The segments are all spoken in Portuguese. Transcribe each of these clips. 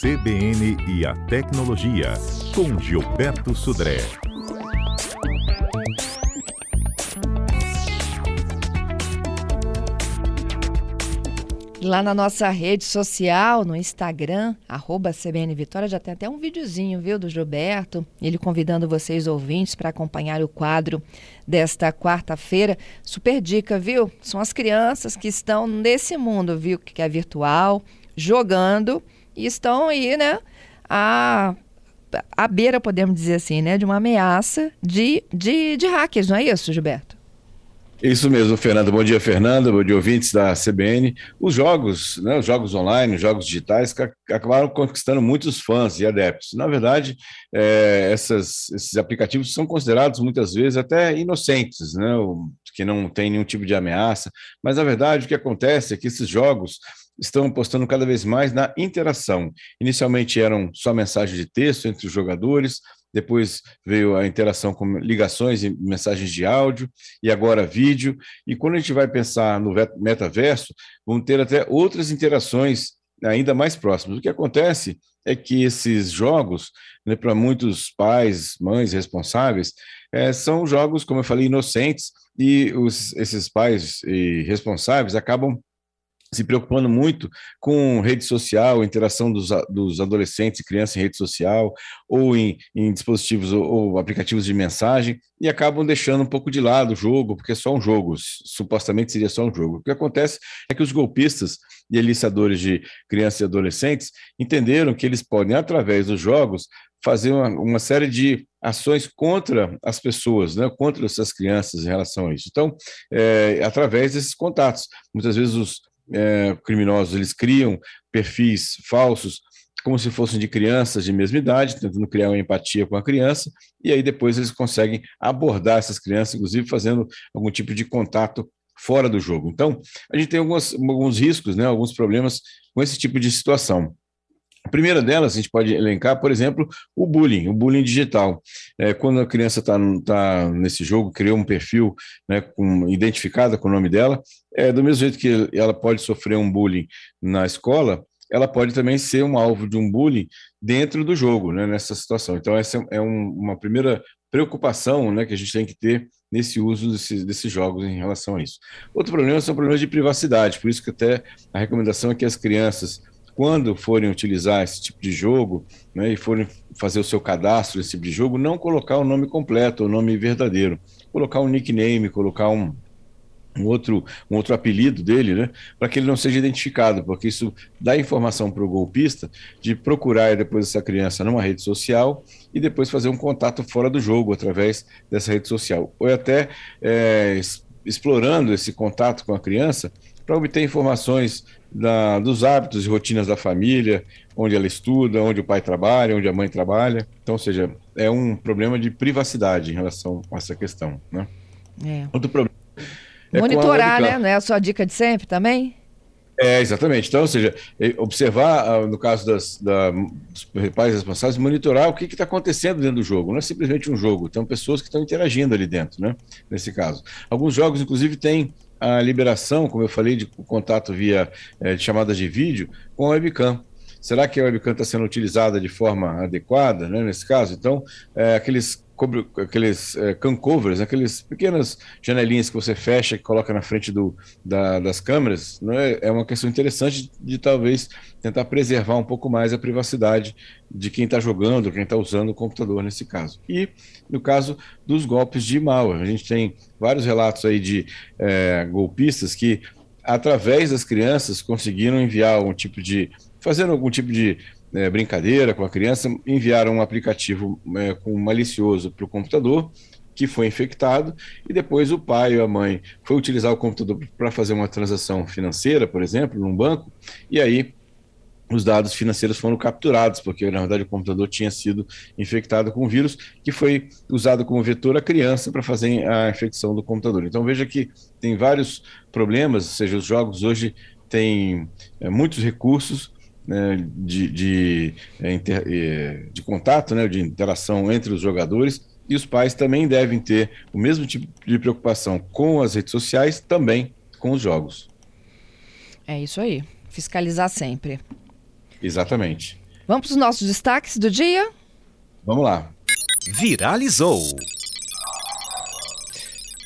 CBN e a Tecnologia, com Gilberto Sudré. Lá na nossa rede social, no Instagram, arroba CBN Vitória, já tem até um videozinho, viu, do Gilberto, ele convidando vocês ouvintes para acompanhar o quadro desta quarta-feira. Super dica, viu? São as crianças que estão nesse mundo, viu, que é virtual, jogando e estão aí, né, a, a beira, podemos dizer assim, né, de uma ameaça de, de, de hackers, não é isso, Gilberto? Isso mesmo, Fernando. Bom dia, Fernando. Bom dia, ouvintes da CBN. Os jogos, né, os jogos online, os jogos digitais, acabaram conquistando muitos fãs e adeptos. Na verdade, é, essas, esses aplicativos são considerados muitas vezes até inocentes, né, que não tem nenhum tipo de ameaça. Mas, na verdade, o que acontece é que esses jogos estão apostando cada vez mais na interação. Inicialmente eram só mensagens de texto entre os jogadores, depois veio a interação com ligações e mensagens de áudio, e agora vídeo. E quando a gente vai pensar no metaverso, vão ter até outras interações ainda mais próximas. O que acontece é que esses jogos, né, para muitos pais, mães responsáveis, é, são jogos, como eu falei, inocentes, e os, esses pais e responsáveis acabam se preocupando muito com rede social, interação dos, dos adolescentes e crianças em rede social, ou em, em dispositivos ou, ou, aplicativos de mensagem, e acabam deixando um pouco de lado o jogo, porque é só um jogo, supostamente seria só um jogo. O que acontece é que os golpistas e aliciadores de crianças e adolescentes entenderam que eles podem, através dos jogos, fazer uma, uma série de ações contra as pessoas, né, contra essas crianças em relação a isso. Então, é, através desses contatos. Muitas vezes os é, criminosos eles criam perfis falsos como se fossem de crianças de mesma idade, tentando criar uma empatia com a criança, e aí depois eles conseguem abordar essas crianças, inclusive fazendo algum tipo de contato fora do jogo. Então, a gente tem algumas, alguns riscos, né, alguns problemas com esse tipo de situação. A primeira delas, a gente pode elencar, por exemplo, o bullying, o bullying digital. É, quando a criança está tá nesse jogo, criou um perfil né, com, identificada com o nome dela, é, do mesmo jeito que ela pode sofrer um bullying na escola, ela pode também ser um alvo de um bullying dentro do jogo, né, nessa situação. Então, essa é um, uma primeira preocupação né, que a gente tem que ter nesse uso desses, desses jogos em relação a isso. Outro problema são problemas de privacidade, por isso que até a recomendação é que as crianças quando forem utilizar esse tipo de jogo né, e forem fazer o seu cadastro nesse tipo de jogo, não colocar o nome completo, o nome verdadeiro. Colocar um nickname, colocar um, um outro, um outro apelido dele, né, para que ele não seja identificado, porque isso dá informação para o golpista de procurar depois essa criança numa rede social e depois fazer um contato fora do jogo através dessa rede social. Ou até é, explorando esse contato com a criança para obter informações da, dos hábitos e rotinas da família, onde ela estuda, onde o pai trabalha, onde a mãe trabalha. Então, ou seja, é um problema de privacidade em relação a essa questão. Né? É. Outro problema. É Monitorar, né? Não é a sua dica de sempre também? É, exatamente. Então, ou seja, observar, ah, no caso das, da, dos pais responsáveis, monitorar o que está acontecendo dentro do jogo. Não é simplesmente um jogo, tem pessoas que estão interagindo ali dentro, né? Nesse caso. Alguns jogos, inclusive, têm a liberação, como eu falei, de contato via é, de chamadas de vídeo com a webcam. Será que a webcam está sendo utilizada de forma adequada, né, nesse caso? Então, é, aqueles aqueles é, can covers, aqueles pequenas janelinhas que você fecha e coloca na frente do, da, das câmeras, né, é uma questão interessante de, de, talvez tentar preservar um pouco mais a privacidade de quem está jogando, quem está usando o computador nesse caso. E no caso dos golpes de malware, a gente tem vários relatos aí de é, golpistas que através das crianças conseguiram enviar algum tipo de fazendo algum tipo de é, brincadeira com a criança, enviaram um aplicativo é, com malicioso para o computador, que foi infectado, e depois o pai ou a mãe foi utilizar o computador para fazer uma transação financeira, por exemplo, num banco, e aí os dados financeiros foram capturados, porque na verdade o computador tinha sido infectado com vírus, que foi usado como vetor a criança para fazer a infecção do computador. Então veja que tem vários problemas, ou seja, os jogos hoje têm é, muitos recursos, né, de, de, é, inter, é, de contato, né, de interação entre os jogadores, e os pais também devem ter o mesmo tipo de preocupação com as redes sociais, também com os jogos. É isso aí. Fiscalizar sempre. Exatamente. Vamos para os nossos destaques do dia? Vamos lá. Viralizou.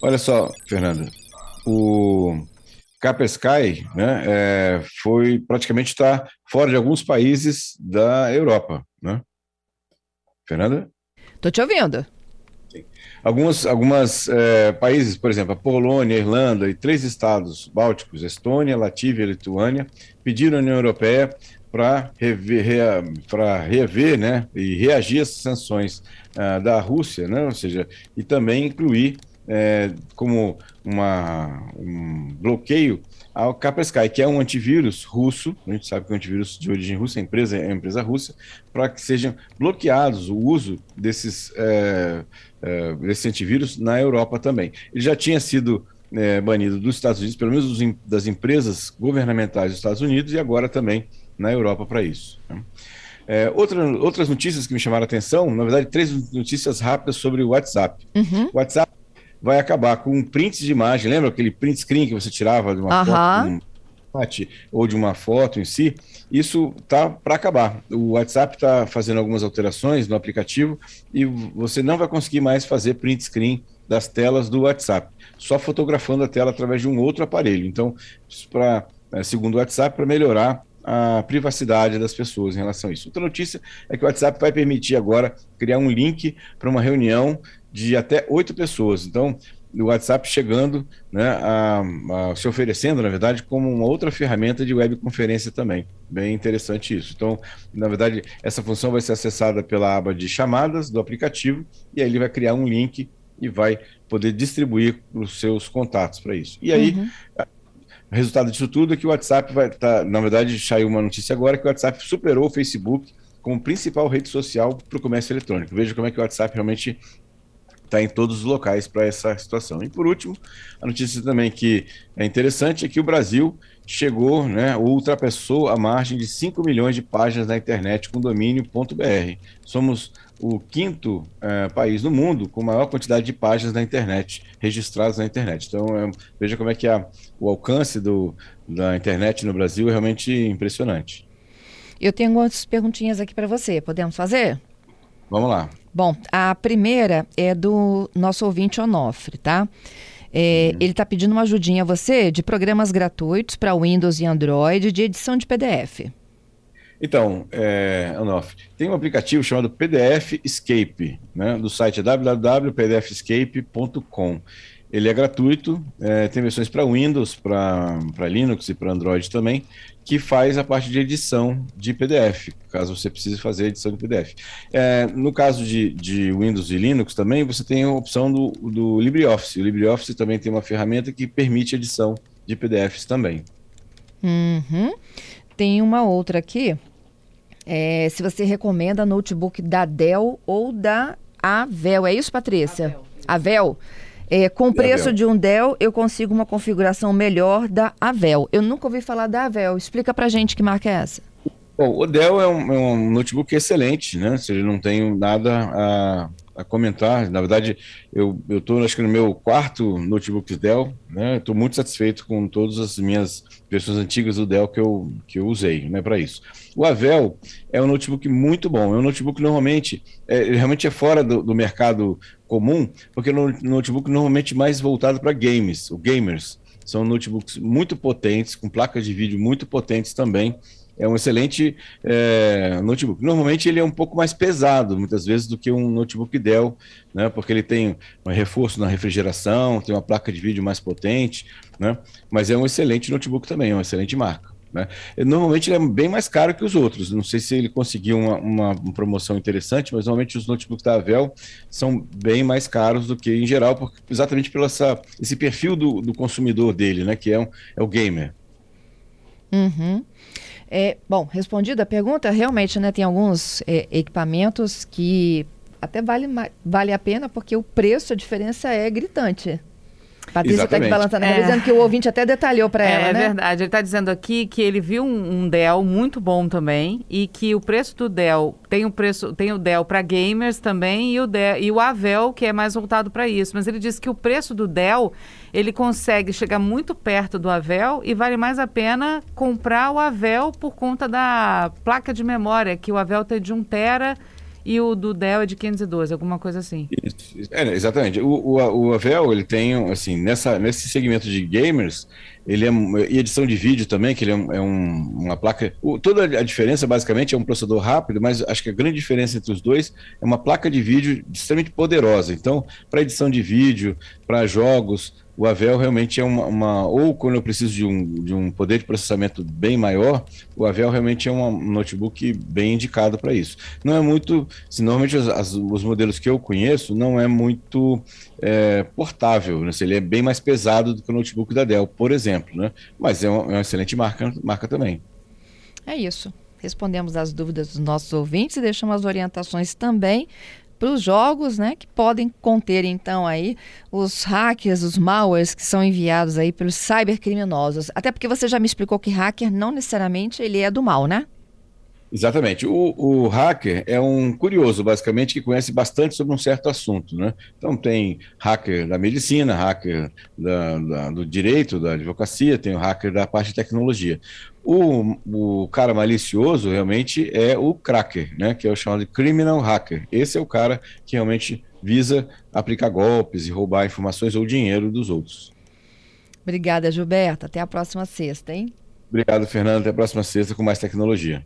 Olha só, Fernanda, o Capesky né, é, foi praticamente está fora de alguns países da Europa, né? Fernanda? Estou te ouvindo. Algumas, algumas é, países, por exemplo, a Polônia, a Irlanda e três estados bálticos, Estônia, Latvia e Lituânia, pediram à União Europeia para rever, rever né, e reagir às sanções uh, da Rússia, né, ou seja, e também incluir é, como uma, um bloqueio ao Kaspersky, que é um antivírus russo, a gente sabe que é um antivírus de origem russa, a empresa é uma empresa russa, para que sejam bloqueados o uso desses, é, é, desse antivírus na Europa também. Ele já tinha sido é, banido dos Estados Unidos, pelo menos dos, das empresas governamentais dos Estados Unidos, e agora também na Europa para isso. Né? É, outra, outras notícias que me chamaram a atenção, na verdade, três notícias rápidas sobre o WhatsApp. Uhum. O WhatsApp vai acabar com prints de imagem. Lembra aquele print screen que você tirava de uma uhum. foto? ou de uma foto em si, isso tá para acabar. O WhatsApp está fazendo algumas alterações no aplicativo e você não vai conseguir mais fazer print screen das telas do WhatsApp, só fotografando a tela através de um outro aparelho. Então, para é, segundo o WhatsApp, para melhorar a privacidade das pessoas em relação a isso. Outra notícia é que o WhatsApp vai permitir agora criar um link para uma reunião de até oito pessoas. Então, o WhatsApp chegando, né, a, a, se oferecendo, na verdade, como uma outra ferramenta de webconferência também. Bem interessante isso. Então, na verdade, essa função vai ser acessada pela aba de chamadas do aplicativo e aí ele vai criar um link e vai poder distribuir os seus contatos para isso. E aí, uhum. O resultado disso tudo é que o WhatsApp vai estar, tá, na verdade, saiu uma notícia agora que o WhatsApp superou o Facebook como principal rede social para o comércio eletrônico. Veja como é que o WhatsApp realmente está em todos os locais para essa situação. E por último, a notícia também que é interessante é que o Brasil chegou, né, ultrapassou a margem de 5 milhões de páginas na internet com domínio.br. Somos o quinto é, país no mundo com maior quantidade de páginas na internet, registradas na internet. Então, é, veja como é que a, o alcance do, da internet no Brasil é realmente impressionante. Eu tenho algumas perguntinhas aqui para você. Podemos fazer? Vamos lá. Bom, a primeira é do nosso ouvinte Onofre, tá? É, uhum. Ele está pedindo uma ajudinha a você de programas gratuitos para Windows e Android de edição de PDF. Então, é, Onofre, tem um aplicativo chamado PDF Escape, né, do site www.pdfescape.com. Ele é gratuito, é, tem versões para Windows, para Linux e para Android também, que faz a parte de edição de PDF, caso você precise fazer edição de PDF. É, no caso de, de, Windows e Linux também, você tem a opção do, do LibreOffice. O LibreOffice também tem uma ferramenta que permite edição de PDFs também. Uhum. Tem uma outra aqui. É, se você recomenda notebook da Dell ou da Avel. É isso, Patrícia? Avel. Avel. É, com o preço de um Dell, eu consigo uma configuração melhor da Avel. Eu nunca ouvi falar da Avel. Explica pra gente que marca é essa. Bom, o Dell é um, é um notebook excelente, né? Se ele não tem nada a, a comentar. Na verdade, eu estou, acho que no meu quarto notebook Dell, né? Estou muito satisfeito com todas as minhas versões antigas do Dell que eu, que eu usei, né, para isso. O Avel é um notebook muito bom. É um notebook normalmente, é, ele realmente é fora do, do mercado comum, porque é um notebook normalmente mais voltado para games, o gamers. São notebooks muito potentes, com placas de vídeo muito potentes também é um excelente é, notebook. Normalmente ele é um pouco mais pesado, muitas vezes, do que um notebook Dell, né? Porque ele tem um reforço na refrigeração, tem uma placa de vídeo mais potente, né? Mas é um excelente notebook também, é uma excelente marca. Né? Normalmente ele é bem mais caro que os outros. Não sei se ele conseguiu uma, uma, promoção interessante, mas normalmente os notebooks da Avel são bem mais caros do que em geral, porque, exatamente pelo essa, esse perfil do, do consumidor dele, né? Que é, um, é o gamer. Uhum. É, bom, respondida a pergunta, realmente né, tem alguns é, equipamentos que até vale, vale a pena porque o preço, a diferença é gritante. Patrícia está aqui balançando, é. dizendo que o ouvinte até detalhou para ela, é, né? É verdade. Ele está dizendo aqui que ele viu um, um, Dell muito bom também e que o preço do Dell tem o preço tem o Dell para gamers também e o Dell, e o Avel que é mais voltado para isso. Mas ele disse que o preço do Dell ele consegue chegar muito perto do Avel e vale mais a pena comprar o Avel por conta da placa de memória que o Avel tem de 1 tera e o do Dell é de 512, alguma coisa assim. É, exatamente. O, o, o Avel, ele tem, assim, nessa, nesse segmento de gamers, ele é e edição de vídeo também, que ele é, um, é um, uma placa. O, toda a diferença basicamente é um processador rápido, mas acho que a grande diferença entre os dois é uma placa de vídeo extremamente poderosa. Então, para edição de vídeo, para jogos, o Avel realmente é uma, uma, Ou quando eu preciso de um, de um poder de processamento bem maior, o Avel realmente é um notebook bem indicado para isso. Não é muito. Se normalmente os, as, os modelos que eu conheço não é muito é, portável, né? ele é bem mais pesado do que o notebook da Dell, por exemplo. Né? Mas é uma, é uma excelente marca, marca também. É isso. Respondemos as dúvidas dos nossos ouvintes e deixamos as orientações também para os jogos, né, que podem conter então aí os hackers, os malwares que são enviados aí pelos cybercriminosos. Até porque você já me explicou que hacker não necessariamente ele é do mal, né? Exatamente. O, o, hacker é um curioso, basicamente, que conhece bastante sobre um certo assunto. Né? Então, tem hacker da medicina, hacker da, da, do direito, da advocacia, tem o hacker da parte de tecnologia. O, o cara malicioso realmente é o cracker, né? que é o chamado de criminal hacker. Esse é o cara que realmente visa aplicar golpes e roubar informações ou dinheiro dos outros. Obrigada, Gilberto. Até a próxima sexta, hein? Obrigado, Fernando. Até a próxima sexta com mais tecnologia.